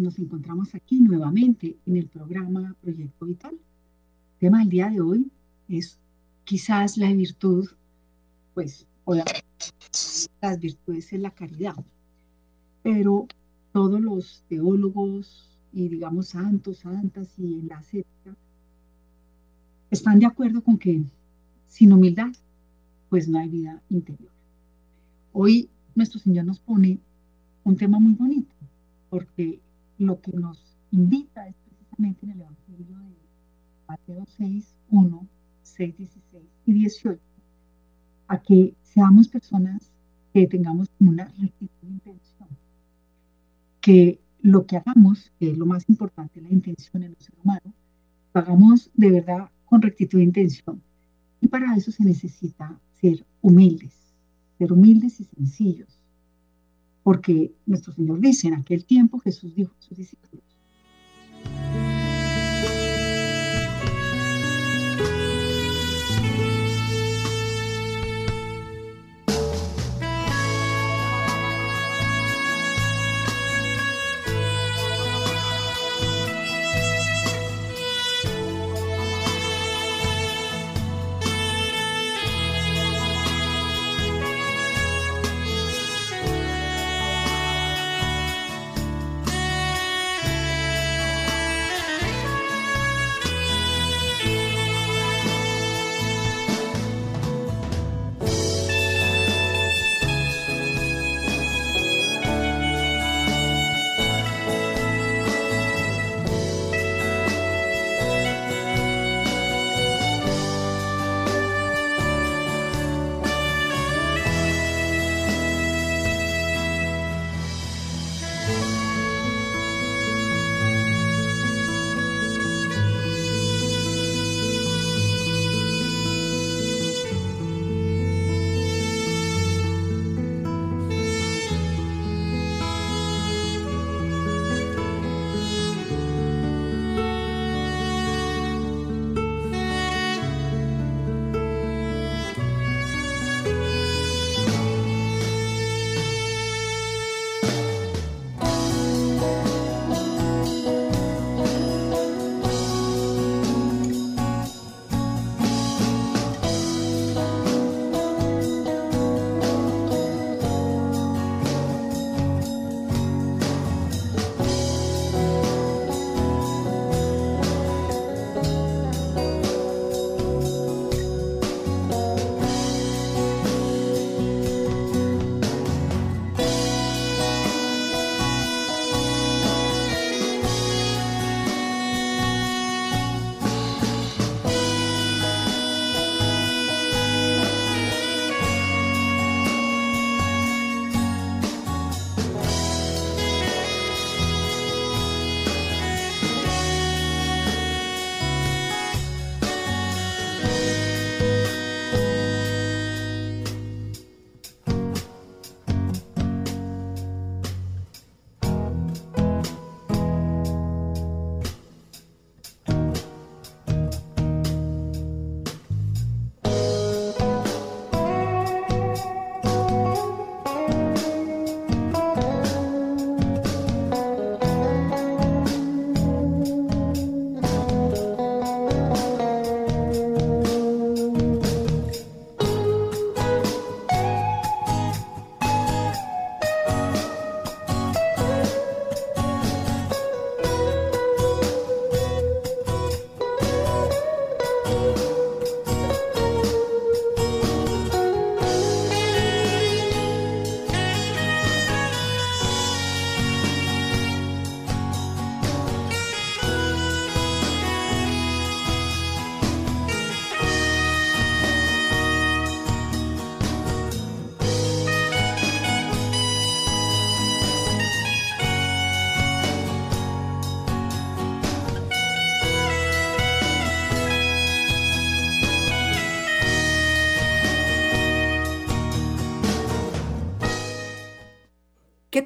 nos encontramos aquí nuevamente en el programa Proyecto Vital. El tema del día de hoy es quizás la virtud, pues obviamente las virtudes es la caridad, pero todos los teólogos y digamos santos, santas y en la ética están de acuerdo con que sin humildad pues no hay vida interior. Hoy nuestro Señor nos pone un tema muy bonito, porque lo que nos invita es precisamente en el Evangelio de Mateo 6, 1, 6, 16 y 18, a que seamos personas que tengamos una rectitud de intención, que lo que hagamos, que es lo más importante, la intención en el ser humano, lo hagamos de verdad con rectitud de intención. Y para eso se necesita ser humildes, ser humildes y sencillos. Porque nuestro Señor dice, en aquel tiempo Jesús dijo a sus discípulos,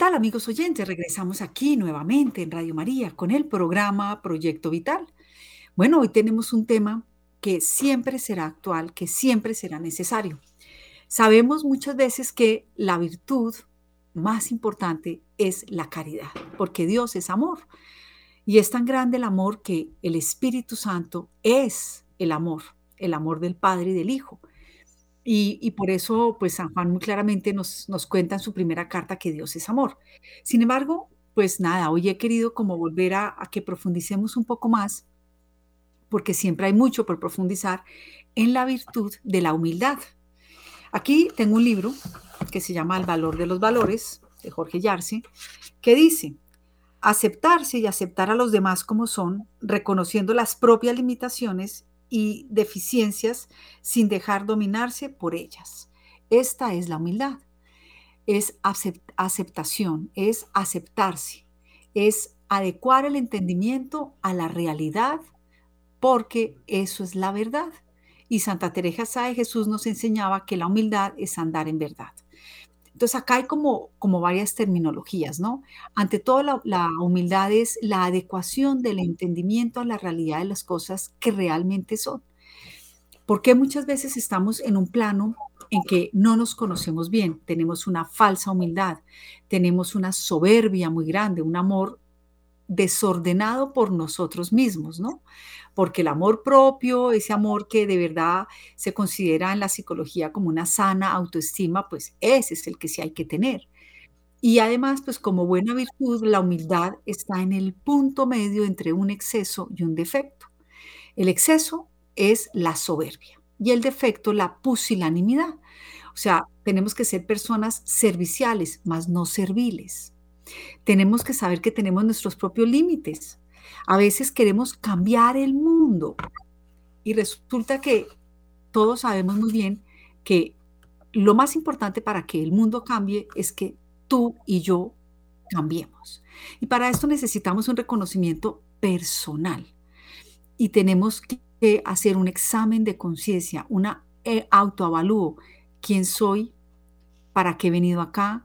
tal amigos oyentes? Regresamos aquí nuevamente en Radio María con el programa Proyecto Vital. Bueno, hoy tenemos un tema que siempre será actual, que siempre será necesario. Sabemos muchas veces que la virtud más importante es la caridad, porque Dios es amor. Y es tan grande el amor que el Espíritu Santo es el amor, el amor del Padre y del Hijo. Y, por eso, pues San Juan muy claramente nos, nos cuenta en su primera carta que Dios es amor. Sin embargo, pues nada, hoy he querido como volver a, que profundicemos un poco más, porque siempre hay mucho por profundizar en la virtud de la humildad. Aquí tengo un libro que se llama El valor de los valores, de Jorge Yarse, que dice, aceptarse y aceptar a los demás como son, reconociendo las propias limitaciones y deficiencias sin dejar dominarse por ellas. Esta es la humildad. Es aceptación, es aceptarse, es adecuar el entendimiento a la realidad, porque eso es la verdad. Y Santa Teresa de Jesús nos enseñaba que la humildad es andar en verdad. Entonces acá hay como, varias terminologías, ¿no? Ante todo, la, humildad es la adecuación del entendimiento a la realidad de las cosas que realmente son. Porque muchas veces estamos en un plano en que no nos conocemos bien, tenemos una falsa humildad, tenemos una soberbia muy grande, un amor desordenado por nosotros mismos, ¿no? Porque el amor propio, ese amor que de verdad se considera en la psicología como una sana autoestima, pues ese es el que sí hay que tener. Y además, pues como buena virtud, la humildad está en el punto medio entre un exceso y un defecto. El exceso es la soberbia y el defecto la pusilanimidad. O sea, tenemos que ser personas serviciales, más no serviles tenemos que saber que tenemos nuestros propios límites. A veces queremos cambiar el mundo y resulta que todos sabemos muy bien que lo más importante para que el mundo cambie es que tú y yo cambiemos. Y para esto necesitamos un reconocimiento personal y tenemos que hacer un examen de conciencia, una eh, autoavalúo. ¿Quién soy? ¿Para qué he venido acá?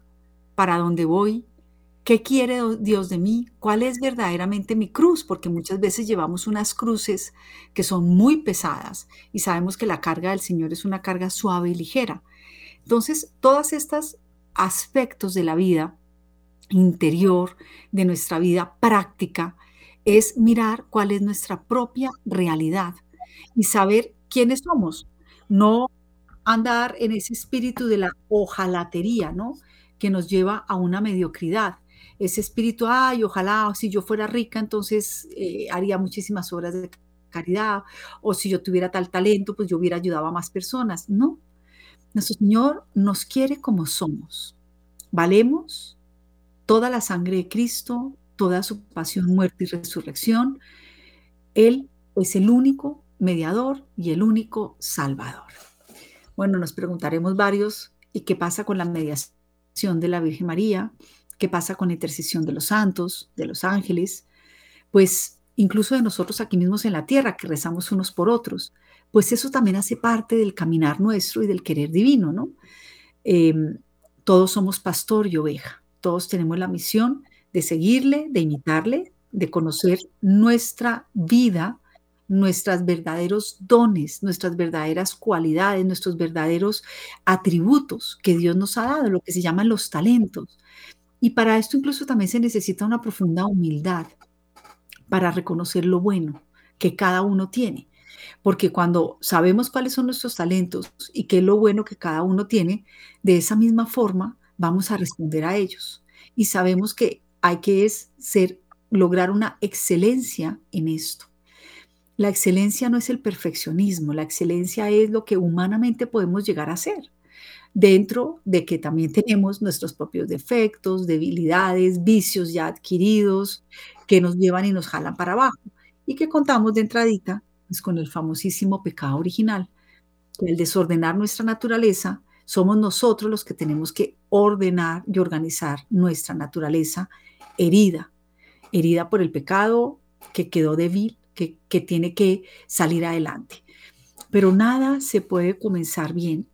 ¿Para dónde voy? ¿Qué quiere Dios de mí? ¿Cuál es verdaderamente mi cruz? Porque muchas veces llevamos unas cruces que son muy pesadas y sabemos que la carga del Señor es una carga suave y ligera. Entonces, todos estos aspectos de la vida interior, de nuestra vida práctica, es mirar cuál es nuestra propia realidad y saber quiénes somos. No andar en ese espíritu de la ojalatería, ¿no? Que nos lleva a una mediocridad ese espíritu, ay, ojalá si yo fuera rica, entonces eh, haría muchísimas obras de caridad, o si yo tuviera tal talento, pues yo hubiera ayudado a más personas. No, nuestro Señor nos quiere como somos. Valemos toda la sangre de Cristo, toda su pasión, muerte y resurrección. Él es el único mediador y el único salvador. Bueno, nos preguntaremos varios, ¿y qué pasa con la mediación de la Virgen María? Qué pasa con la intercesión de los santos, de los ángeles, pues incluso de nosotros aquí mismos en la tierra, que rezamos unos por otros, pues eso también hace parte del caminar nuestro y del querer divino, ¿no? Em, todos somos pastor y oveja, todos tenemos la misión de seguirle, de imitarle, de conocer nuestra vida, nuestros verdaderos dones, nuestras verdaderas cualidades, nuestros verdaderos atributos que Dios nos ha dado, lo que se llaman los talentos. Y para esto incluso también se necesita una profunda humildad para reconocer lo bueno que cada uno tiene. Porque cuando sabemos cuáles son nuestros talentos y qué es lo bueno que cada uno tiene, de esa misma forma vamos a responder a ellos. Y sabemos que hay que es ser, lograr una excelencia en esto. La excelencia no es el perfeccionismo, la excelencia es lo que humanamente podemos llegar a ser dentro de que también tenemos nuestros propios defectos, debilidades, vicios ya adquiridos que nos llevan y nos jalan para abajo y que contamos de entradita pues, con el famosísimo pecado original, que al desordenar nuestra naturaleza, somos nosotros los que tenemos que ordenar y organizar nuestra naturaleza herida, herida por el pecado que quedó débil, que tiene que salir adelante. Pero nada se puede comenzar bien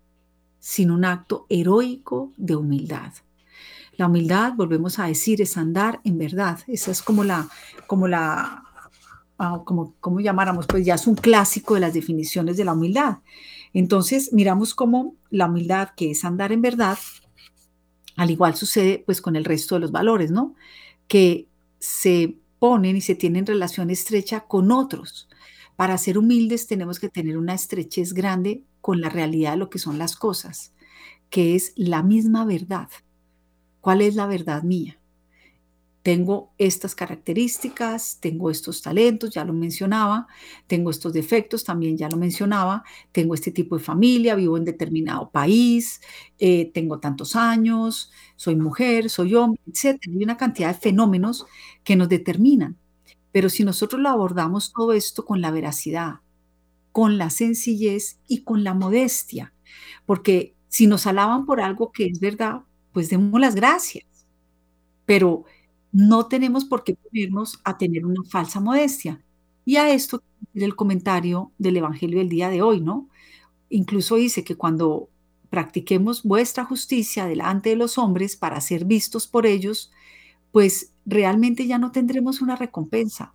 sin un acto heroico de humildad. La humildad, volvemos a decir, es andar en verdad. Esa es como la, como la, ah, como, como llamáramos, pues ya es un clásico de las definiciones de la humildad. Entonces, miramos cómo la humildad, que es andar en verdad, Al igual sucede pues con el resto de los valores, ¿no? Que se ponen y se tienen relación estrecha con otros. Para ser humildes tenemos que tener una estrechez grande con la realidad de lo que son las cosas, que es la misma verdad. ¿Cuál es la verdad mía? tengo estas características, tengo estos talentos, ya lo mencionaba, tengo estos defectos, también ya lo mencionaba, tengo este tipo de familia, vivo en determinado país, eh, tengo tantos años, soy mujer, soy hombre, etc. Hay una cantidad de fenómenos que nos determinan. Pero si nosotros lo abordamos todo esto con la veracidad, con la sencillez y con la modestia, porque si nos alaban por algo que es verdad, pues demos las gracias. Pero no tenemos por qué ponernos a tener una falsa modestia. Y a esto el comentario del Evangelio del día de hoy, ¿no? Incluso dice que cuando practiquemos vuestra justicia delante de los hombres para ser vistos por ellos, pues realmente ya no tendremos una recompensa.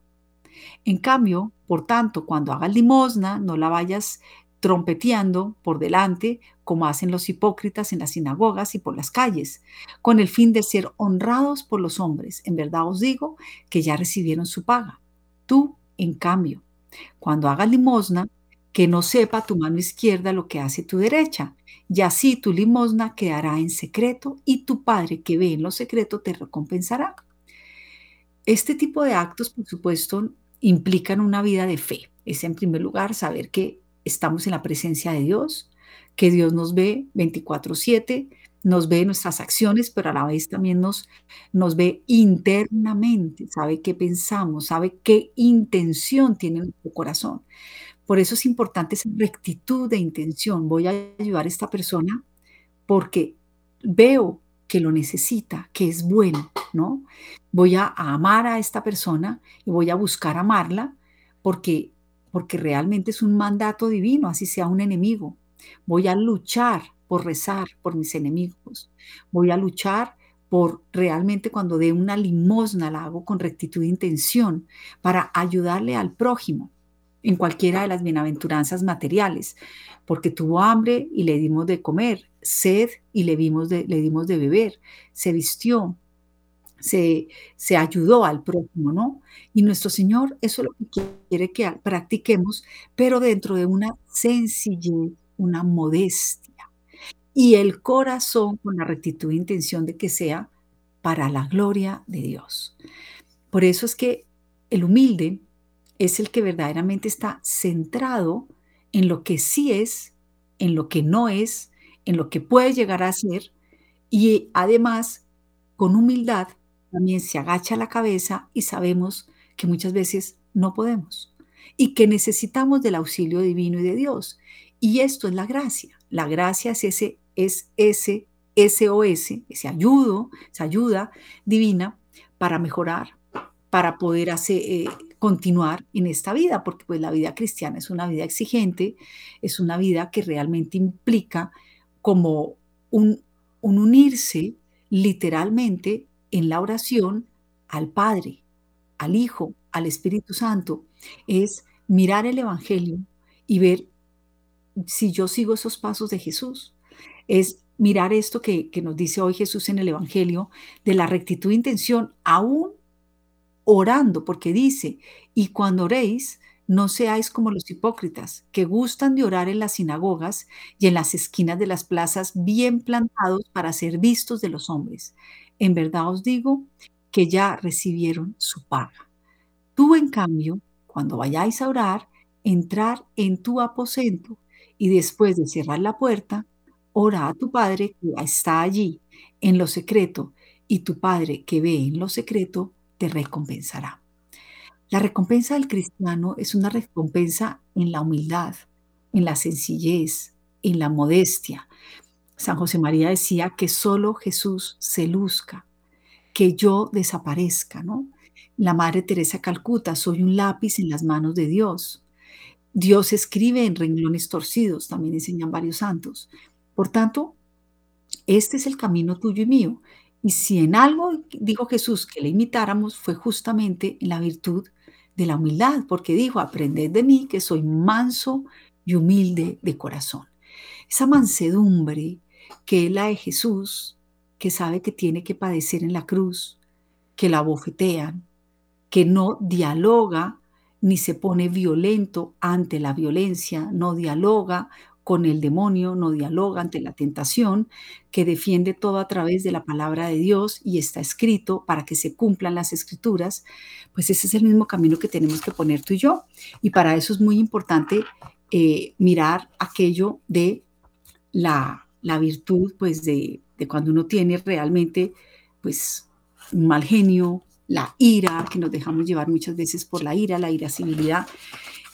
En cambio, por tanto, cuando hagas limosna, no la vayas trompeteando por delante, como hacen los hipócritas en las sinagogas y por las calles, con el fin de ser honrados por los hombres. En verdad os digo que ya recibieron su paga. Tú, en cambio, cuando hagas limosna, que no sepa tu mano izquierda lo que hace tu derecha, y así tu limosna quedará en secreto y tu Padre que ve en lo secreto te recompensará. Este tipo de actos, por supuesto, implican una vida de fe. Es en primer lugar saber que estamos en la presencia de Dios, que Dios nos ve 24/7, nos ve nuestras acciones, pero a la vez también nos, nos ve internamente, sabe qué pensamos, sabe qué intención tiene nuestro corazón. Por eso es importante esa rectitud de intención. Voy a ayudar a esta persona porque veo que lo necesita, que es bueno, ¿no? Voy a amar a esta persona y voy a buscar amarla porque porque realmente es un mandato divino, así sea un enemigo. Voy a luchar por rezar por mis enemigos. Voy a luchar por realmente cuando dé una limosna la hago con rectitud de intención para ayudarle al prójimo en cualquiera de las bienaventuranzas materiales, porque tuvo hambre y le dimos de comer, sed y le, dimos de, le dimos de beber, se vistió, se, se ayudó al prójimo, ¿no? Y nuestro Señor eso es lo que quiere que practiquemos, pero dentro de una sencillez, una modestia y el corazón con la rectitud e intención de que sea para la gloria de Dios. Por eso es que el humilde es el que verdaderamente está centrado en lo que sí es, en lo que no es, en lo que puede llegar a ser y además con humildad también se agacha la cabeza y sabemos que muchas veces no podemos y que necesitamos del auxilio divino y de Dios. Y esto es la gracia. La gracia es ese, es ese SOS, ese ayudo, esa ayuda divina para mejorar, para poder hacer, eh, continuar en esta vida, porque pues la vida cristiana es una vida exigente, es una vida que realmente implica como un, un unirse literalmente en la oración al Padre, al Hijo, al Espíritu Santo, es mirar el Evangelio y ver si yo sigo esos pasos de Jesús. Es mirar esto que, nos dice hoy Jesús en el Evangelio, de la rectitud de intención, aún orando, porque dice, y cuando oréis, no seáis como los hipócritas, que gustan de orar en las sinagogas y en las esquinas de las plazas bien plantados para ser vistos de los hombres. En verdad os digo que ya recibieron su paga. Tú, en cambio, cuando vayáis a orar, entrar en tu aposento y después de cerrar la puerta, ora a tu Padre que está allí en lo secreto y tu Padre que ve en lo secreto te recompensará. La recompensa del cristiano es una recompensa en la humildad, en la sencillez, en la modestia, San José María decía que solo Jesús se luzca, que yo desaparezca, ¿no? La Madre Teresa Calcuta, soy un lápiz en las manos de Dios. Dios escribe en renglones torcidos, también enseñan varios santos. Por tanto, este es el camino tuyo y mío. Y si en algo dijo Jesús que le imitáramos, fue justamente en la virtud de la humildad, porque dijo, aprended de mí que soy manso y humilde de corazón. Esa mansedumbre, que es la de Jesús, que sabe que tiene que padecer en la cruz, que la bofetean, que no dialoga ni se pone violento ante la violencia, no dialoga con el demonio, no dialoga ante la tentación, que defiende todo a través de la palabra de Dios y está escrito para que se cumplan las escrituras, pues ese es el mismo camino que tenemos que poner tú y yo. Y para eso es muy importante eh, mirar aquello de la, la virtud, pues de, de cuando uno tiene realmente, pues, un mal genio, la ira, que nos dejamos llevar muchas veces por la ira, la irascibilidad.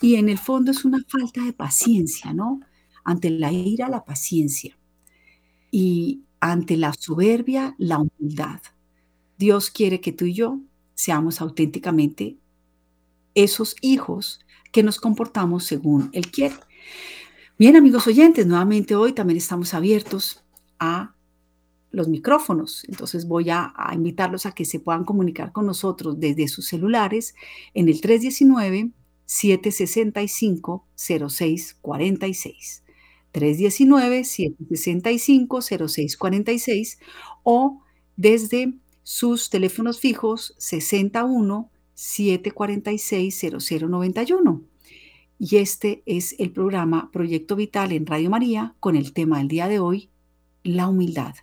Y en el fondo es una falta de paciencia, ¿no? Ante la ira, la paciencia. Y ante la soberbia, la humildad. Dios quiere que tú y yo seamos auténticamente esos hijos que nos comportamos según Él quiere. Bien, amigos oyentes, nuevamente hoy también estamos abiertos a los micrófonos. Entonces voy a, invitarlos a que se puedan comunicar con nosotros desde sus celulares en el 319-765-0646. 319-765-0646 o desde sus teléfonos fijos 61 746 0091. Y este es el programa Proyecto Vital en Radio María con el tema del día de hoy, la humildad.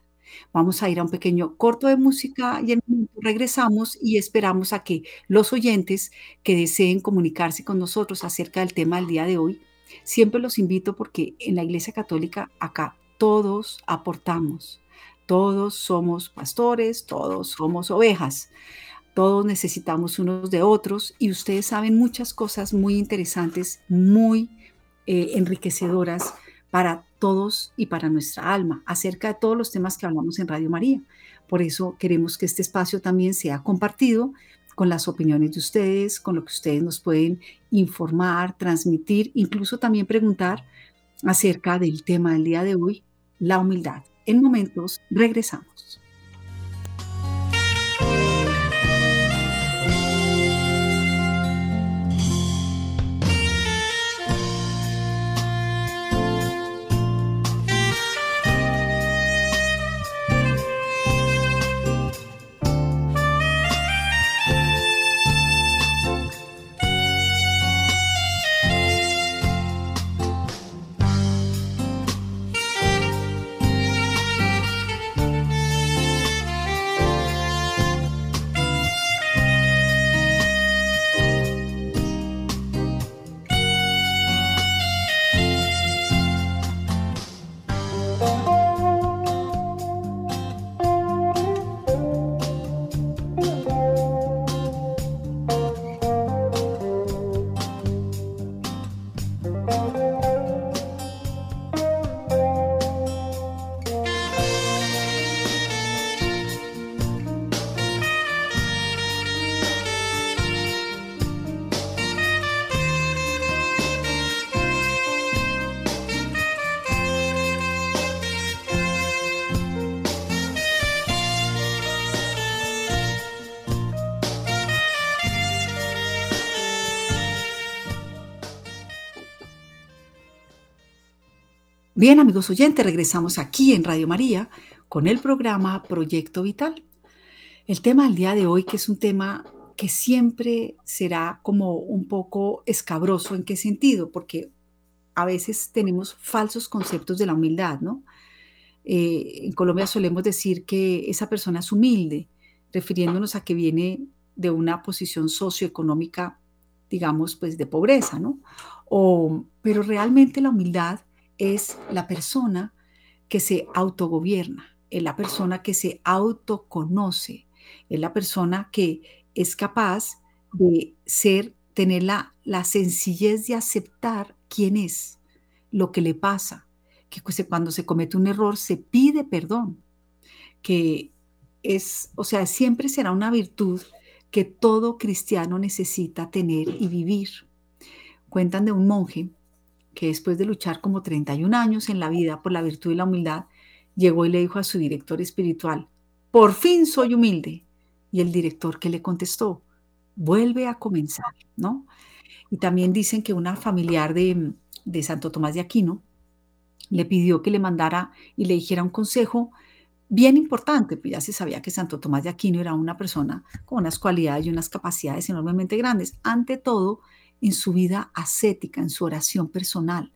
Vamos a ir a un pequeño corto de música y en regresamos y esperamos a que los oyentes que deseen comunicarse con nosotros acerca del tema del día de hoy, siempre los invito porque en la Iglesia Católica acá todos aportamos, todos somos pastores, todos somos ovejas. Todos necesitamos unos de otros y ustedes saben muchas cosas muy interesantes, muy eh, enriquecedoras para todos y para nuestra alma, acerca de todos los temas que hablamos en Radio María. Por eso queremos que este espacio también sea compartido con las opiniones de ustedes, con lo que ustedes nos pueden informar, transmitir, incluso también preguntar acerca del tema del día de hoy, la humildad. En momentos regresamos. Bien, amigos oyentes, regresamos aquí en Radio María con el programa Proyecto Vital. El tema del día de hoy, que es un tema que siempre será como un poco escabroso, ¿en qué sentido? Porque a veces tenemos falsos conceptos de la humildad, ¿no? Eh, en Colombia solemos decir que esa persona es humilde, refiriéndonos a que viene de una posición socioeconómica, digamos, pues de pobreza, ¿no? O, pero realmente la humildad es la persona que se autogobierna, es la persona que se autoconoce, es la persona que es capaz de ser, tener la, la sencillez de aceptar quién es, lo que le pasa, que cuando se comete un error se pide perdón, que es, o sea, siempre será una virtud que todo cristiano necesita tener y vivir. Cuentan de un monje que después de luchar como 31 años en la vida por la virtud y la humildad, llegó y le dijo a su director espiritual, por fin soy humilde. Y el director que le contestó, vuelve a comenzar, ¿no? Y también dicen que una familiar de, de Santo Tomás de Aquino le pidió que le mandara y le dijera un consejo bien importante, pues ya se sabía que Santo Tomás de Aquino era una persona con unas cualidades y unas capacidades enormemente grandes, ante todo en su vida ascética, en su oración personal.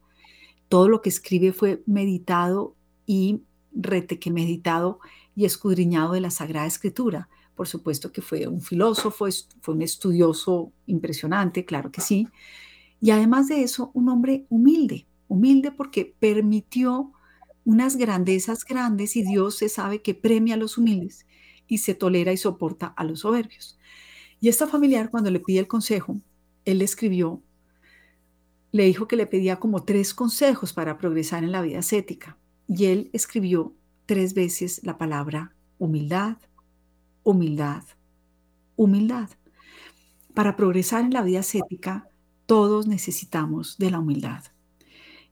Todo lo que escribe fue meditado y rete que meditado y escudriñado de la Sagrada Escritura. Por supuesto que fue un filósofo, fue un estudioso impresionante, claro que sí. Y además de eso, un hombre humilde, humilde porque permitió unas grandezas grandes y Dios se sabe que premia a los humildes y se tolera y soporta a los soberbios. Y esta familiar cuando le pide el consejo, él escribió, le dijo que le pedía como tres consejos para progresar en la vida ascética y él escribió tres veces la palabra humildad, humildad, humildad. Para progresar en la vida ascética, todos necesitamos de la humildad.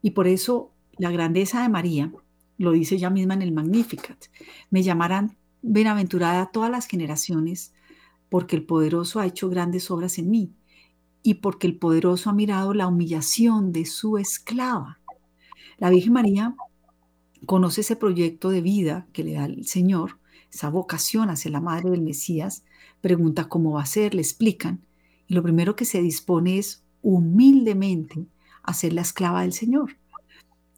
Y por eso la grandeza de María lo dice ella misma en el Magnificat, me llamarán bienaventurada todas las generaciones, porque el poderoso ha hecho grandes obras en mí y porque el poderoso ha mirado la humillación de su esclava. La Virgen María conoce ese proyecto de vida que le da el Señor, esa vocación hacia la madre del Mesías, pregunta cómo va a ser, le explican, y lo primero que se dispone es humildemente a ser la esclava del Señor.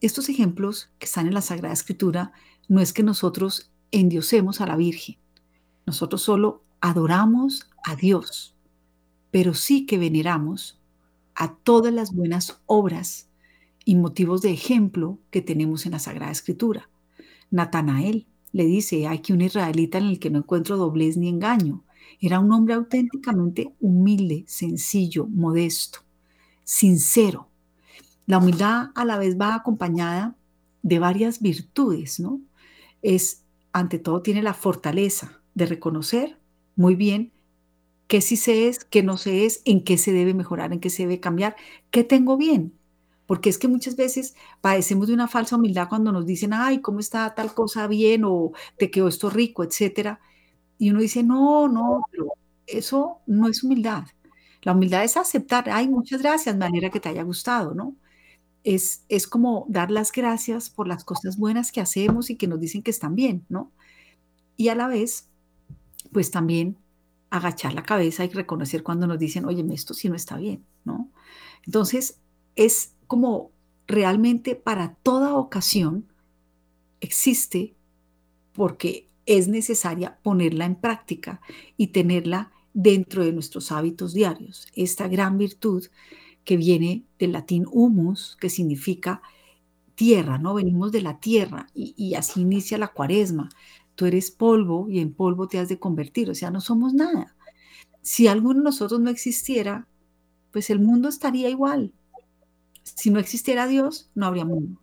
Estos ejemplos que están en la Sagrada Escritura no es que nosotros endiosemos a la Virgen, nosotros solo adoramos a Dios, pero sí que veneramos a todas las buenas obras y motivos de ejemplo que tenemos en la Sagrada Escritura. Natanael le dice, hay que un israelita en el que no encuentro doblez ni engaño. Era un hombre auténticamente humilde, sencillo, modesto, sincero. La humildad a la vez va acompañada de varias virtudes, ¿no? Es, ante todo, tiene la fortaleza de reconocer muy bien qué sí se es, qué no se es, en qué se debe mejorar, en qué se debe cambiar, qué tengo bien. Porque es que muchas veces padecemos de una falsa humildad cuando nos dicen, ay, ¿cómo está tal cosa bien? o te quedó esto rico, etcétera. Y uno dice, no, no, pero eso no es humildad. La humildad es aceptar, ay, muchas gracias, manera que te haya gustado, ¿no? es, como dar las gracias por las cosas buenas que hacemos y que nos dicen que están bien, ¿no? Y a la vez, pues también agachar la cabeza y reconocer cuando nos dicen, oye, esto sí no está bien, ¿no? Entonces, es como realmente para toda ocasión existe porque es necesaria ponerla en práctica y tenerla dentro de nuestros hábitos diarios. Esta gran virtud que viene del latín humus, que significa tierra, ¿no? Venimos de la tierra y, así inicia la cuaresma. Tú eres polvo y en polvo te has de convertir, o sea, no somos nada. Si alguno de nosotros no existiera, pues el mundo estaría igual. Si no existiera Dios, no habría mundo.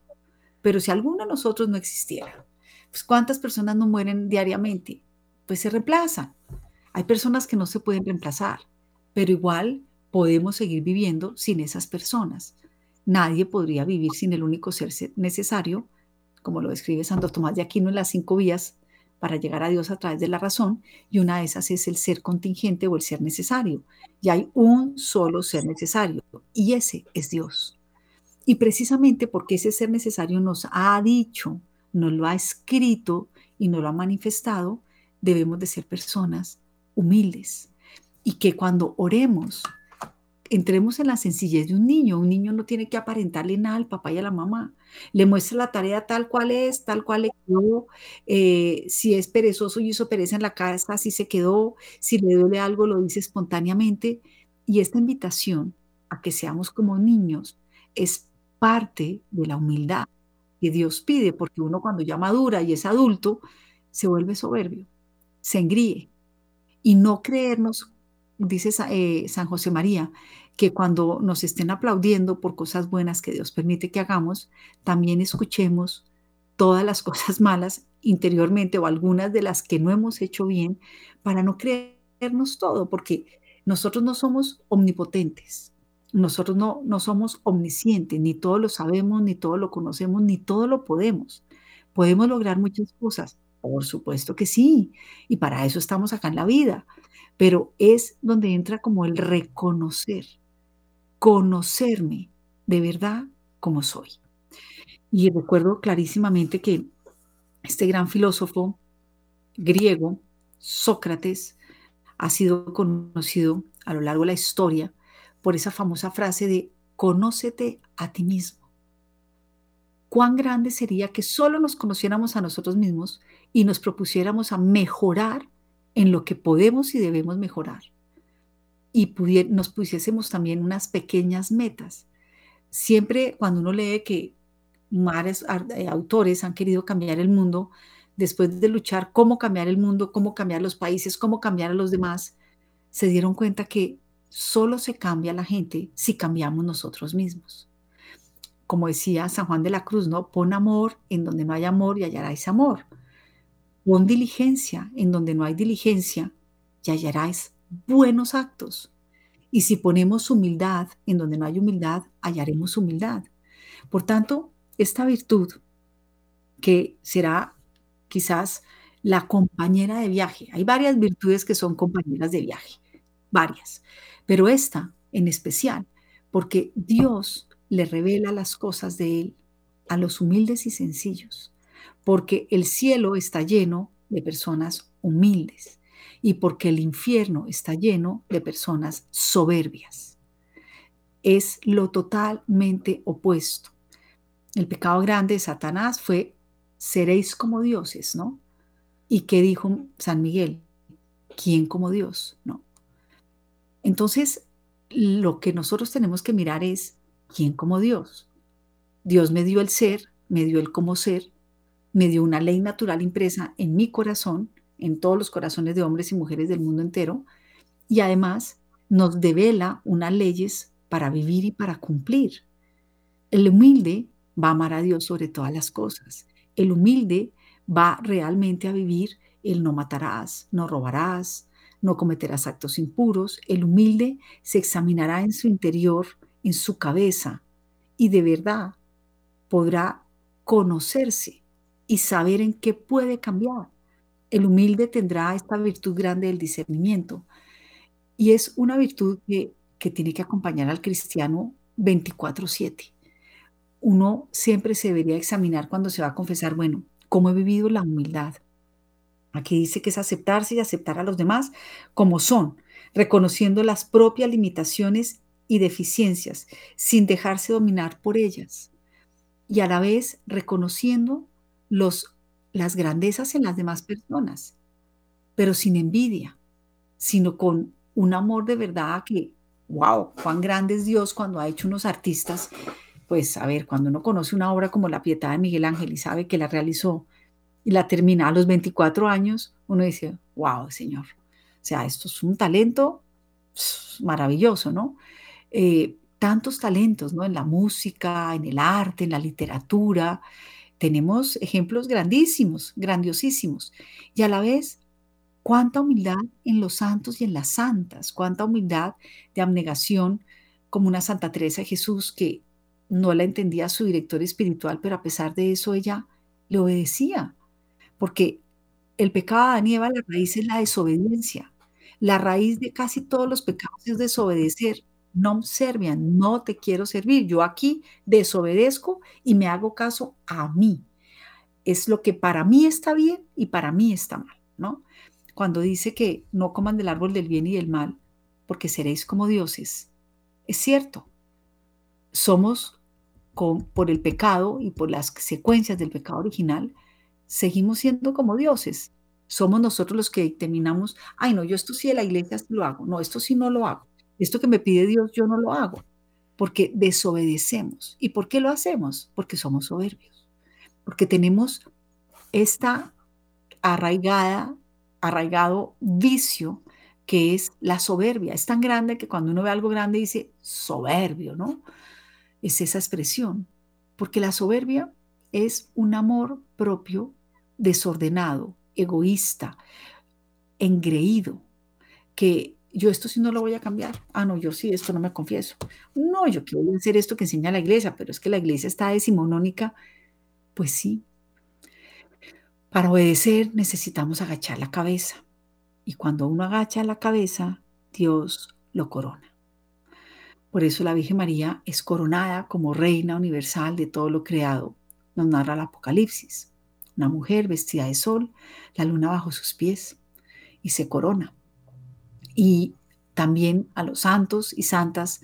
Pero si alguno de nosotros no existiera, pues ¿cuántas personas no mueren diariamente? Pues se reemplazan. Hay personas que no se pueden reemplazar, pero igual podemos seguir viviendo sin esas personas. Nadie podría vivir sin el único ser necesario, como lo describe Santo Tomás de Aquino en las cinco vías para llegar a Dios a través de la razón, y una de esas es el ser contingente o el ser necesario. Y hay un solo ser necesario, y ese es Dios. Y precisamente porque ese ser necesario nos ha dicho, nos lo ha escrito y nos lo ha manifestado, debemos de ser personas humildes. Y que cuando oremos entremos en la sencillez de un niño. Un niño no tiene que aparentarle nada al papá y a la mamá. Le muestra la tarea tal cual es, tal cual le quedó. Eh, si es perezoso y hizo pereza en la casa, así se quedó. Si le duele algo, lo dice espontáneamente. Y esta invitación a que seamos como niños es parte de la humildad que Dios pide, porque uno cuando ya madura y es adulto, se vuelve soberbio, se engríe. Y no creernos dice eh, San José María, que cuando nos estén aplaudiendo por cosas buenas que Dios permite que hagamos, también escuchemos todas las cosas malas interiormente o algunas de las que no hemos hecho bien para no creernos todo, porque nosotros no somos omnipotentes, nosotros no, no somos omniscientes, ni todo lo sabemos, ni todo lo conocemos, ni todo lo podemos. Podemos lograr muchas cosas, por supuesto que sí, y para eso estamos acá en la vida, pero es donde entra como el reconocer, conocerme de verdad como soy. Y recuerdo clarísimamente que este gran filósofo griego, Sócrates, ha sido conocido a lo largo de la historia por esa famosa frase de conócete a ti mismo. ¿Cuán grande sería que solo nos conociéramos a nosotros mismos y nos propusiéramos a mejorar en lo que podemos y debemos mejorar? Y nos pusiésemos también unas pequeñas metas. Siempre cuando uno lee que mares eh, autores han querido cambiar el mundo, después de luchar cómo cambiar el mundo, cómo cambiar los países, cómo cambiar a los demás, se dieron cuenta que solo se cambia la gente si cambiamos nosotros mismos. Como decía San Juan de la Cruz, ¿no? Pon amor en donde no hay amor y hallaráis amor. Pon diligencia en donde no hay diligencia y hallaráis buenos actos. Y si ponemos humildad en donde no hay humildad, hallaremos humildad. Por tanto, esta virtud, que será quizás la compañera de viaje, hay varias virtudes que son compañeras de viaje, varias, pero esta en especial, porque Dios le revela las cosas de Él a los humildes y sencillos, porque el cielo está lleno de personas humildes y porque el infierno está lleno de personas soberbias. Es lo totalmente opuesto. El pecado grande de Satanás fue seréis como dioses, ¿no? ¿Y qué dijo San Miguel? ¿Quién como Dios? No. Entonces, lo que nosotros tenemos que mirar es quién como Dios. Dios me dio el ser, me dio el como ser, me dio una ley natural impresa en mi corazón, en todos los corazones de hombres y mujeres del mundo entero, y además nos devela unas leyes para vivir y para cumplir. El humilde va a amar a Dios sobre todas las cosas. El humilde va realmente a vivir el no matarás, no robarás, no cometerás actos impuros. El humilde se examinará en su interior, en su cabeza, y de verdad podrá conocerse y saber en qué puede cambiar. El humilde tendrá esta virtud grande del discernimiento y es una virtud que, que tiene que acompañar al cristiano 24/7 uno siempre se debería examinar cuando se va a confesar, bueno, ¿cómo he vivido la humildad? Aquí dice que es aceptarse y aceptar a los demás como son, reconociendo las propias limitaciones y deficiencias, sin dejarse dominar por ellas, y a la vez reconociendo los, las grandezas en las demás personas, pero sin envidia, sino con un amor de verdad que, wow, cuán grande es Dios cuando ha hecho unos artistas pues a ver, cuando uno conoce una obra como La Pietà de Miguel Ángel y sabe que la realizó y la termina a los 24 años, uno dice, wow, señor, o sea, esto es un talento maravilloso, ¿no? Eh, tantos talentos, ¿no? En la música, en el arte, en la literatura. Tenemos ejemplos grandísimos, grandiosísimos. Y a la vez, cuánta humildad en los santos y en las santas, cuánta humildad de abnegación como una Santa Teresa de Jesús que no la entendía su director espiritual, pero a pesar de eso ella le obedecía, porque el pecado de Adán la raíz es la desobediencia. La raíz de casi todos los pecados es desobedecer. No servian, no te quiero servir. Yo aquí desobedezco y me hago caso a mí. Es lo que para mí está bien y para mí está mal, ¿no? Cuando dice que no coman del árbol del bien y del mal, porque seréis como dioses. Es cierto, somos por el pecado y por las secuencias del pecado original, seguimos siendo como dioses. Somos nosotros los que determinamos, ay, no, yo esto sí de la iglesia lo hago, no, esto sí no lo hago, esto que me pide Dios yo no lo hago, porque desobedecemos. ¿Y por qué lo hacemos? Porque somos soberbios, porque tenemos esta arraigada, arraigado vicio que es la soberbia. Es tan grande que cuando uno ve algo grande dice soberbio, ¿no? es esa expresión, porque la soberbia es un amor propio desordenado, egoísta, engreído, que yo esto sí no lo voy a cambiar. Ah, no, yo sí, esto no me confieso. No, yo quiero hacer esto que enseña la iglesia, pero es que la iglesia está decimonónica. Pues sí. Para obedecer necesitamos agachar la cabeza. Y cuando uno agacha la cabeza, Dios lo corona. Por eso la Virgen María es coronada como reina universal de todo lo creado, nos narra el Apocalipsis. una mujer vestida de sol, la luna bajo sus pies, y se corona. Y también a los santos y santas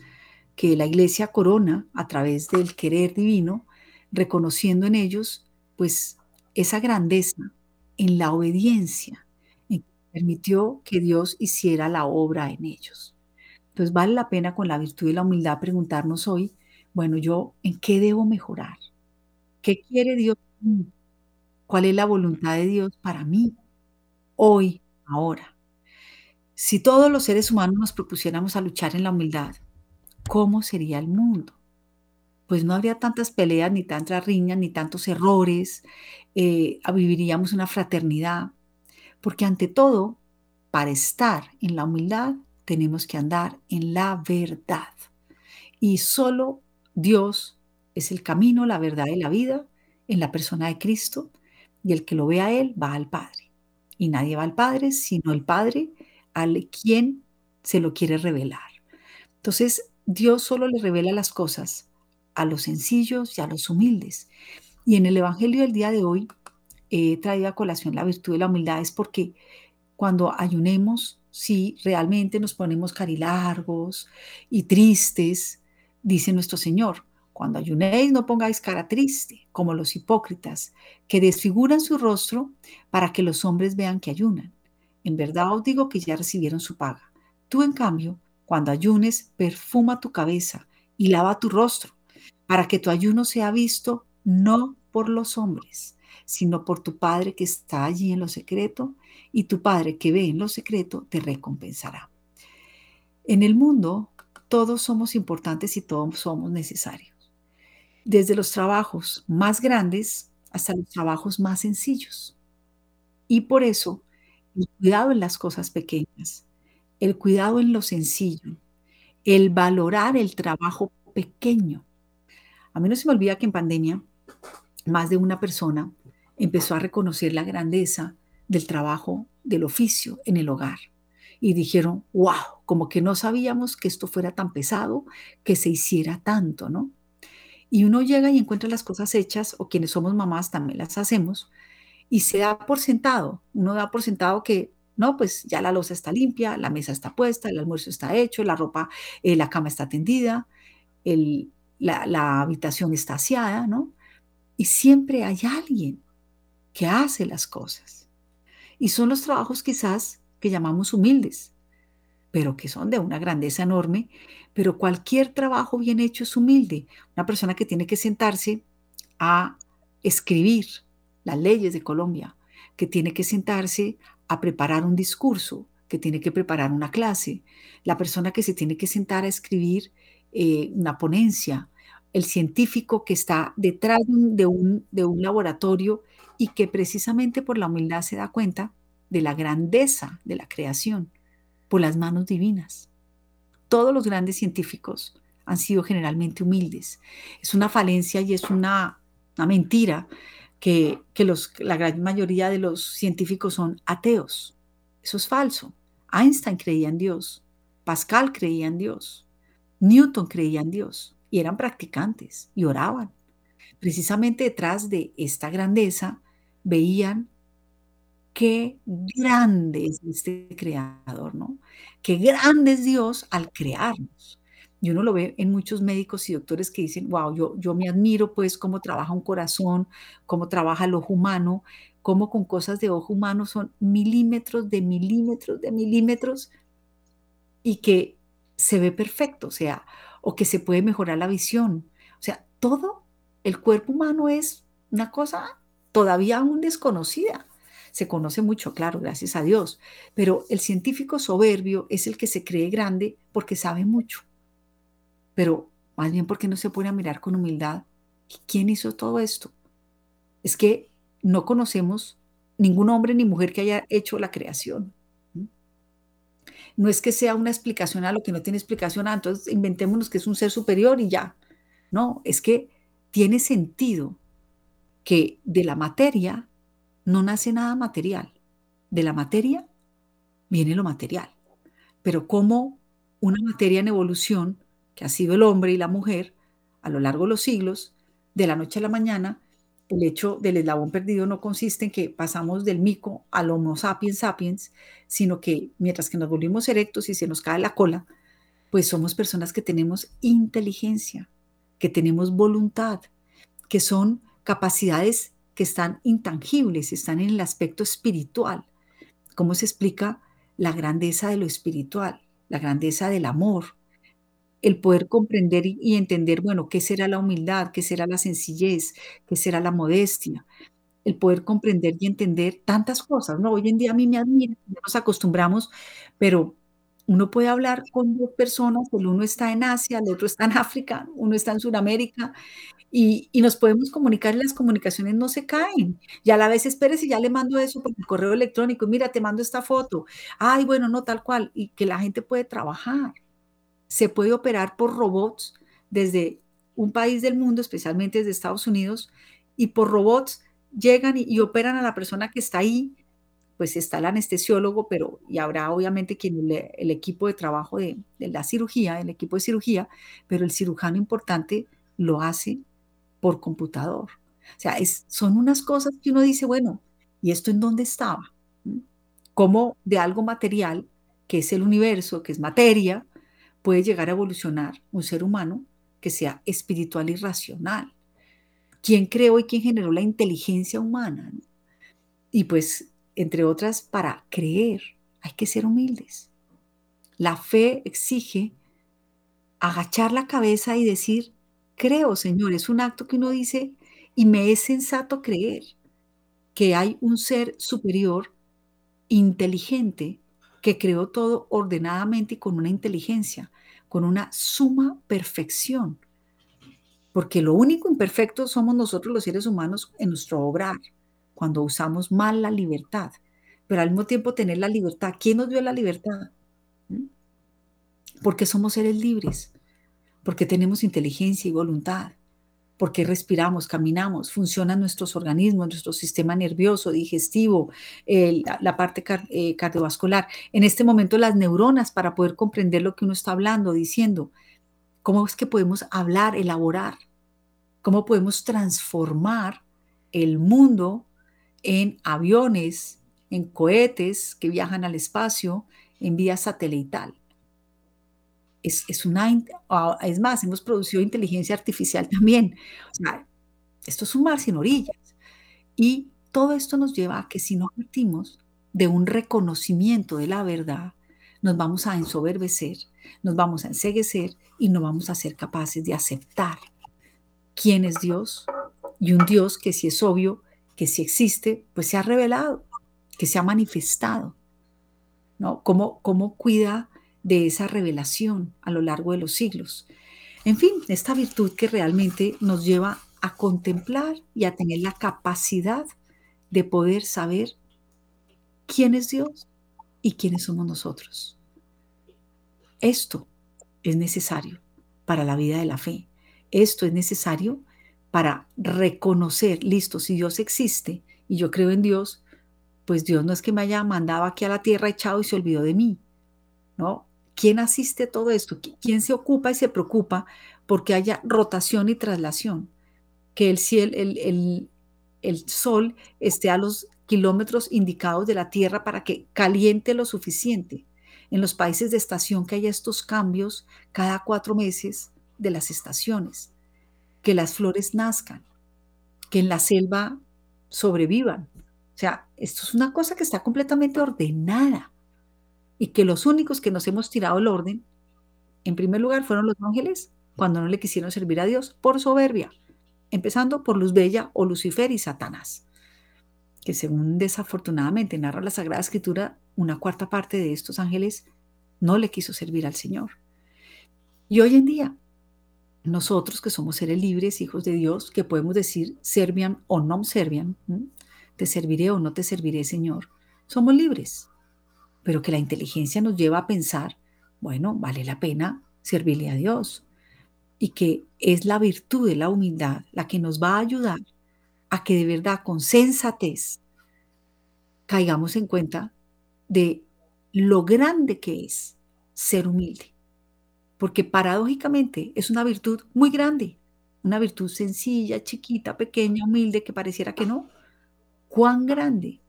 que la iglesia corona a través del querer divino, reconociendo en ellos pues esa grandeza en la obediencia, en que permitió que Dios hiciera la obra en ellos. Entonces vale la pena con la virtud y la humildad preguntarnos hoy, bueno, yo en qué debo mejorar? ¿Qué quiere Dios? ¿Cuál es la voluntad de Dios para mí? Hoy, ahora. Si todos los seres humanos nos propusiéramos a luchar en la humildad, ¿cómo sería el mundo? Pues no habría tantas peleas, ni tantas riñas, ni tantos errores, eh, viviríamos una fraternidad, porque ante todo, para estar en la humildad, tenemos que andar en la verdad. Y solo Dios es el camino, la verdad y la vida en la persona de Cristo, y el que lo ve a Él va al Padre. Y nadie va al Padre sino el Padre al quien se lo quiere revelar. Entonces, Dios solo le revela las cosas a los sencillos y a los humildes. Y en el Evangelio del día de hoy he traído a colación la virtud de la humildad, es porque cuando ayunemos, si realmente nos ponemos carilargos y tristes, dice nuestro Señor, cuando ayunéis no pongáis cara triste, como los hipócritas, que desfiguran su rostro para que los hombres vean que ayunan. En verdad os digo que ya recibieron su paga. Tú, en cambio, cuando ayunes, perfuma tu cabeza y lava tu rostro, para que tu ayuno sea visto no por los hombres, sino por tu Padre que está allí en lo secreto, y tu Padre que ve en lo secreto te recompensará. En el mundo todos somos importantes y todos somos necesarios, desde los trabajos más grandes hasta los trabajos más sencillos. Y por eso el cuidado en las cosas pequeñas, el cuidado en lo sencillo, el valorar el trabajo pequeño. A mí no se me olvida que en pandemia más de una persona empezó a reconocer la grandeza del trabajo, del oficio en el hogar. Y dijeron, wow, como que no sabíamos que esto fuera tan pesado, que se hiciera tanto, ¿no? Y uno llega y encuentra las cosas hechas, o quienes somos mamás también las hacemos, y se da por sentado. Uno da por sentado que, no, pues ya la losa está limpia, la mesa está puesta, el almuerzo está hecho, la ropa, eh, la cama está tendida, la, la habitación está aseada, ¿no? Y siempre hay alguien que hace las cosas. Y son los trabajos quizás que llamamos humildes, pero que son de una grandeza enorme. Pero cualquier trabajo bien hecho es humilde. Una persona que tiene que sentarse a escribir, las leyes de Colombia, que tiene que sentarse a preparar un discurso, que tiene que preparar una clase, la persona que se tiene que sentar a escribir eh, una ponencia, el científico que está detrás de un, de un laboratorio y que precisamente por la humildad se da cuenta de la grandeza de la creación por las manos divinas. Todos los grandes científicos han sido generalmente humildes. Es una falencia y es una, una mentira que, los, la gran mayoría de los científicos son ateos. Eso es falso. Einstein creía en Dios, Pascal creía en Dios, Newton creía en Dios y eran practicantes y oraban. Precisamente detrás de esta grandeza veían qué grande es este creador, ¿no? Qué grande es Dios al crearnos. Y uno lo ve en muchos médicos y doctores que dicen, wow, yo, yo me admiro pues cómo trabaja un corazón, cómo trabaja el ojo humano, cómo con cosas de ojo humano son milímetros de milímetros de milímetros y que se ve perfecto, o sea, o que se puede mejorar la visión. O sea, todo el cuerpo humano es una cosa todavía aún desconocida. Se conoce mucho, claro, gracias a Dios, pero el científico soberbio es el que se cree grande porque sabe mucho pero más bien porque no se pone a mirar con humildad. ¿Quién hizo todo esto? Es que no conocemos ningún hombre ni mujer que haya hecho la creación. No es que sea una explicación a lo que no tiene explicación, ah, entonces inventémonos que es un ser superior y ya. No, es que tiene sentido que de la materia no nace nada material. De la materia viene lo material. Pero como una materia en evolución que ha sido el hombre y la mujer a lo largo de los siglos, de la noche a la mañana, el hecho del eslabón perdido no consiste en que pasamos del mico al Homo sapiens sapiens, sino que mientras que nos volvimos erectos y se nos cae la cola, pues somos personas que tenemos inteligencia, que tenemos voluntad, que son capacidades que están intangibles, están en el aspecto espiritual. ¿Cómo se explica la grandeza de lo espiritual, la grandeza del amor, el poder comprender y entender, bueno, qué será la humildad, qué será la sencillez, qué será la modestia, el poder comprender y entender tantas cosas, ¿no? Hoy en día a mí me admira, nos acostumbramos, pero uno puede hablar con dos personas, el uno está en Asia, el otro está en África, uno está en Sudamérica, y, y nos podemos comunicar y las comunicaciones no se caen. Y a la vez, espérese, ya le mando eso por el correo electrónico, mira, te mando esta foto, ay, bueno, no tal cual, y que la gente puede trabajar se puede operar por robots desde un país del mundo, especialmente desde Estados Unidos, y por robots llegan y, operan a la persona que está ahí, pues está el anestesiólogo, pero y habrá obviamente quien el equipo de trabajo de, la cirugía, el equipo de cirugía, pero el cirujano importante lo hace por computador. O sea, son unas cosas que uno dice, bueno, ¿y esto en dónde estaba? Como de algo material, que es el universo, que es materia, puede llegar a evolucionar un ser humano que sea espiritual y racional. ¿Quién creó y quién generó la inteligencia humana? Y pues, entre otras, para creer hay que ser humildes. La fe exige agachar la cabeza y decir, creo, Señor, es un acto que uno dice, y me es sensato creer que hay un ser superior, inteligente, que creó todo ordenadamente y con una inteligencia, con una suma perfección. Porque lo único imperfecto somos nosotros los seres humanos en nuestro obrar, cuando usamos mal la libertad. Pero al mismo tiempo tener la libertad. ¿Quién nos dio la libertad? ¿Mm? Porque somos seres libres, porque tenemos inteligencia y voluntad porque respiramos, caminamos, funcionan nuestros organismos, nuestro sistema nervioso, digestivo, la, parte eh, cardiovascular. En este momento las neuronas para poder comprender lo que uno está hablando, diciendo, cómo es que podemos hablar, elaborar, cómo podemos transformar el mundo en aviones, en cohetes que viajan al espacio, en vía satelital es, una, es más, hemos producido inteligencia artificial también. O sea, esto es un mar sin orillas. Y todo esto nos lleva a que si no partimos de un reconocimiento de la verdad, nos vamos a ensoberbecer, nos vamos a enseguecer y no vamos a ser capaces de aceptar quién es Dios y un Dios que si es obvio, que si existe, pues se ha revelado, que se ha manifestado. ¿no? ¿Cómo, cómo cuida de esa revelación a lo largo de los siglos. En fin, esta virtud que realmente nos lleva a contemplar y a tener la capacidad de poder saber quién es Dios y quiénes somos nosotros. Esto es necesario para la vida de la fe. Esto es necesario para reconocer, listo, si Dios existe y yo creo en Dios, pues Dios no es que me haya mandado aquí a la tierra echado y se olvidó de mí. ¿no? ¿Quién asiste a todo esto? ¿Quién se ocupa y se preocupa porque haya rotación y traslación? Que el, cielo, el, el sol esté a los kilómetros indicados de la Tierra para que caliente lo suficiente. En los países de estación que haya estos cambios cada cuatro meses de las estaciones, que las flores nazcan, que en la selva sobrevivan. O sea, esto es una cosa que está completamente ordenada y que los únicos que nos hemos tirado el orden, en primer lugar, fueron los ángeles cuando no le quisieron servir a Dios por soberbia, empezando por Luz Bella o Lucifer y Satanás, que según desafortunadamente narra la Sagrada Escritura, una cuarta parte de estos ángeles no le quiso servir al Señor. Y hoy en día, nosotros que somos seres libres, hijos de Dios, que podemos decir servian o no servian, te serviré o no te serviré, Señor, somos libres pero que la inteligencia nos lleva a pensar, bueno, vale la pena servirle a Dios y que es la virtud de la humildad la que nos va a ayudar a que de verdad con sensatez caigamos en cuenta de lo grande que es ser humilde. Porque paradójicamente es una virtud muy grande, una virtud sencilla, chiquita, pequeña, humilde, que pareciera que no. Cuán grande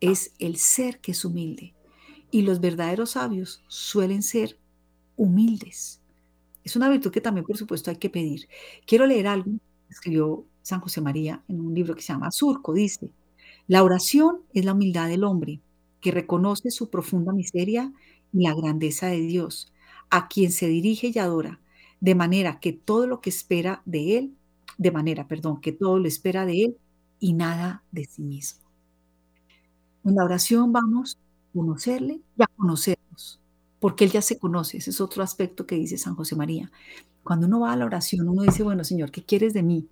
es el ser que es humilde. Y los verdaderos sabios suelen ser humildes. Es una virtud que también, por supuesto, hay que pedir. Quiero leer algo que escribió San José María en un libro que se llama Surco. Dice, la oración es la humildad del hombre, que reconoce su profunda miseria y la grandeza de Dios, a quien se dirige y adora, de manera que todo lo que espera de él, de manera, perdón, que todo lo espera de él y nada de sí mismo. En la oración vamos conocerle y a conocernos, porque él ya se conoce. Ese es otro aspecto que dice San José María. Cuando uno va a la oración, uno dice, bueno, Señor, ¿qué quieres de mí?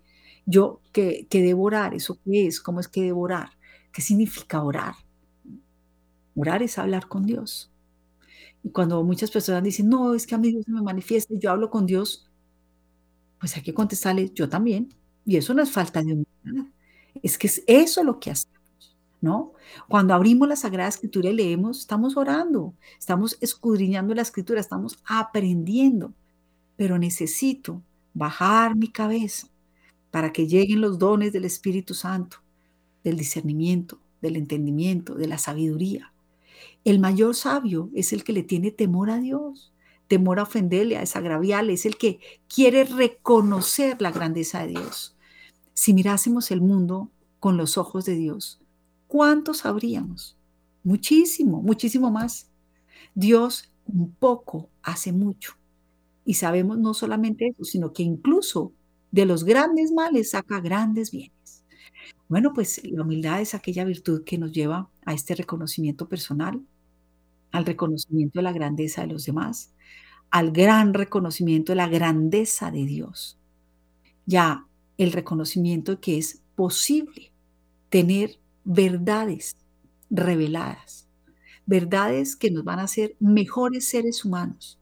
Yo, ¿qué, qué debo orar? ¿Eso qué es? ¿Cómo es que debo orar? ¿Qué significa orar? Orar es hablar con Dios. Y cuando muchas personas dicen, no, es que a mí Dios se me manifiesta y yo hablo con Dios, pues hay que contestarle, yo también. Y eso no es falta de humildad. Es que es eso lo que hacemos, ¿no? Cuando abrimos la Sagrada Escritura y leemos, estamos orando, estamos escudriñando la Escritura, estamos aprendiendo. Pero necesito bajar mi cabeza para que lleguen los dones del Espíritu Santo, del discernimiento, del entendimiento, de la sabiduría. El mayor sabio es el que le tiene temor a Dios, temor a ofenderle, a desagraviarle, es el que quiere reconocer la grandeza de Dios. Si mirásemos el mundo con los ojos de Dios, ¿cuánto sabríamos? Muchísimo, muchísimo más. Dios un poco hace mucho. Y sabemos no solamente eso, sino que incluso de los grandes males saca grandes bienes. Bueno, pues la humildad es aquella virtud que nos lleva a este reconocimiento personal, al reconocimiento de la grandeza de los demás, al gran reconocimiento de la grandeza de Dios. Ya el reconocimiento que es posible tener verdades reveladas, verdades que nos van a hacer mejores seres humanos,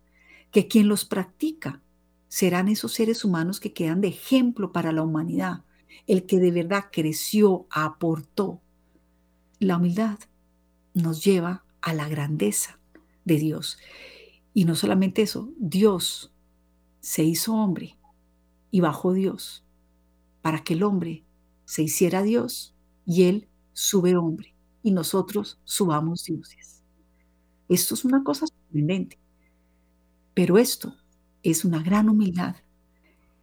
que quien los practica serán esos seres humanos que quedan de ejemplo para la humanidad, el que de verdad creció, aportó. La humildad nos lleva a la grandeza de Dios. Y no solamente eso, Dios se hizo hombre y bajó Dios para que el hombre se hiciera Dios y él sube hombre y nosotros subamos dioses. Esto es una cosa sorprendente, pero esto es una gran humildad.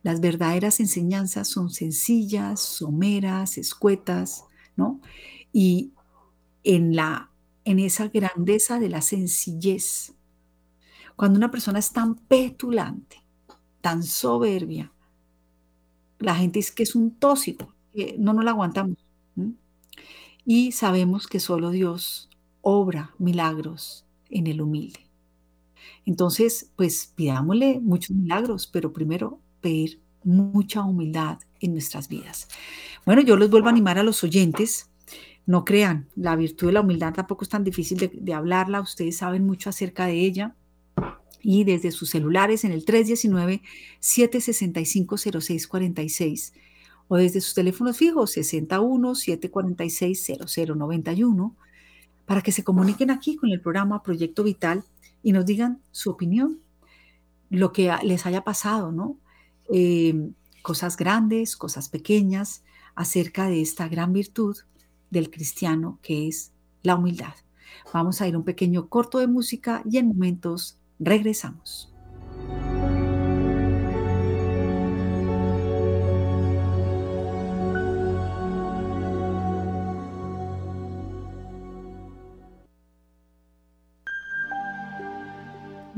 Las verdaderas enseñanzas son sencillas, someras, escuetas, ¿no? Y en la en esa grandeza de la sencillez. Cuando una persona es tan petulante, tan soberbia, la gente dice que es un tóxico, que no nos la aguantamos. Y sabemos que solo Dios obra milagros en el humilde. Entonces, pues pidámosle muchos milagros, pero primero pedir mucha humildad en nuestras vidas. Bueno, yo les vuelvo a animar a los oyentes no crean, la virtud de la humildad tampoco es tan difícil de, hablarla, ustedes saben mucho acerca de ella y desde sus celulares en el 319-765-0646 o desde sus teléfonos fijos 61-746-0091 para que se comuniquen aquí con el programa Proyecto Vital y nos digan su opinión, lo que les haya pasado, ¿no? Eh, cosas grandes, cosas pequeñas acerca de esta gran virtud del cristiano, que es la humildad. Vamos a ir un pequeño corto de música y en momentos regresamos.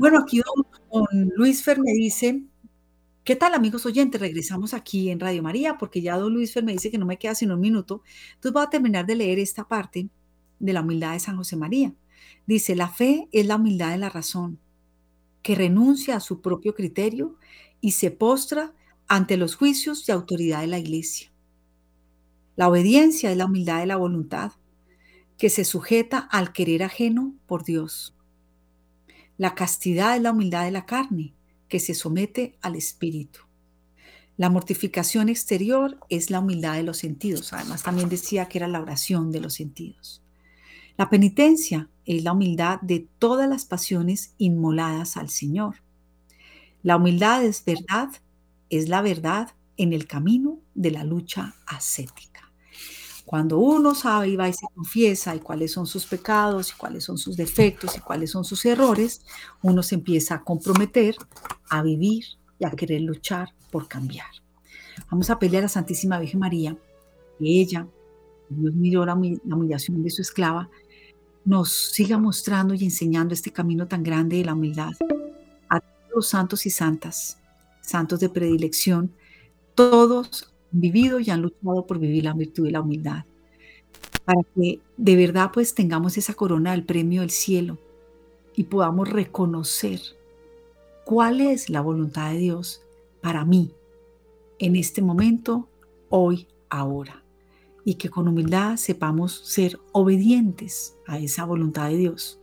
Bueno, aquí don, Luis Fer me dice ¿Qué tal, amigos oyentes? Regresamos aquí en Radio María, porque ya don Luis Fer me dice que no me queda sino un minuto. Entonces voy a terminar de leer esta parte de la humildad de San José María. Dice, la fe es la humildad de la razón, que renuncia a su propio criterio y se postra ante los juicios y autoridad de la iglesia. La obediencia es la humildad de la voluntad, que se sujeta al querer ajeno por Dios. La castidad es la humildad de la carne, que se somete al espíritu. La mortificación exterior es la humildad de los sentidos. Además, también decía que era la oración de los sentidos. La penitencia es la humildad de todas las pasiones inmoladas al Señor. La humildad es verdad, es la verdad en el camino de la lucha ascética. Cuando uno sabe y va y se confiesa y cuáles son sus pecados y cuáles son sus defectos y cuáles son sus errores, uno se empieza a comprometer a vivir y a querer luchar por cambiar. Vamos a pelear a la Santísima Virgen María, que ella, Dios miró la humillación de su esclava, nos siga mostrando y enseñando este camino tan grande de la humildad. A todos los santos y santas, santos de predilección, todos vivido y han luchado por vivir la virtud y la humildad. Para que de verdad pues tengamos esa corona del premio del cielo y podamos reconocer cuál es la voluntad de Dios para mí en este momento, hoy, ahora y que con humildad sepamos ser obedientes a esa voluntad de Dios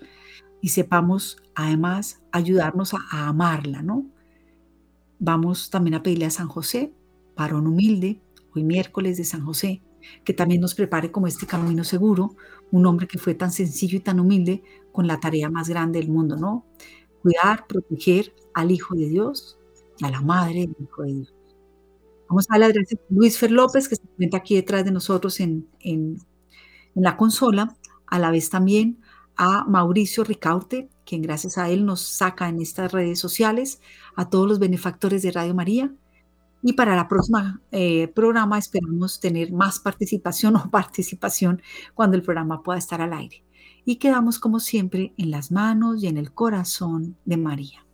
y sepamos además ayudarnos a, amarla, ¿no? Vamos también a pedirle a San José, varón humilde, hoy miércoles de San José, que también nos prepare como este camino seguro, un hombre que fue tan sencillo y tan humilde con la tarea más grande del mundo, ¿no? Cuidar, proteger al Hijo de Dios a la Madre del Hijo de Dios. Vamos a darle gracias a Luis Fer López, que se encuentra aquí detrás de nosotros en, en, la consola, a la vez también a Mauricio Ricaurte, quien gracias a él nos saca en estas redes sociales, a todos los benefactores de Radio María. Y para la próxima eh, programa esperamos tener más participación o participación cuando el programa pueda estar al aire. Y quedamos como siempre en las manos y en el corazón de María.